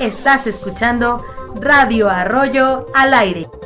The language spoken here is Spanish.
Estás escuchando Radio Arroyo al aire.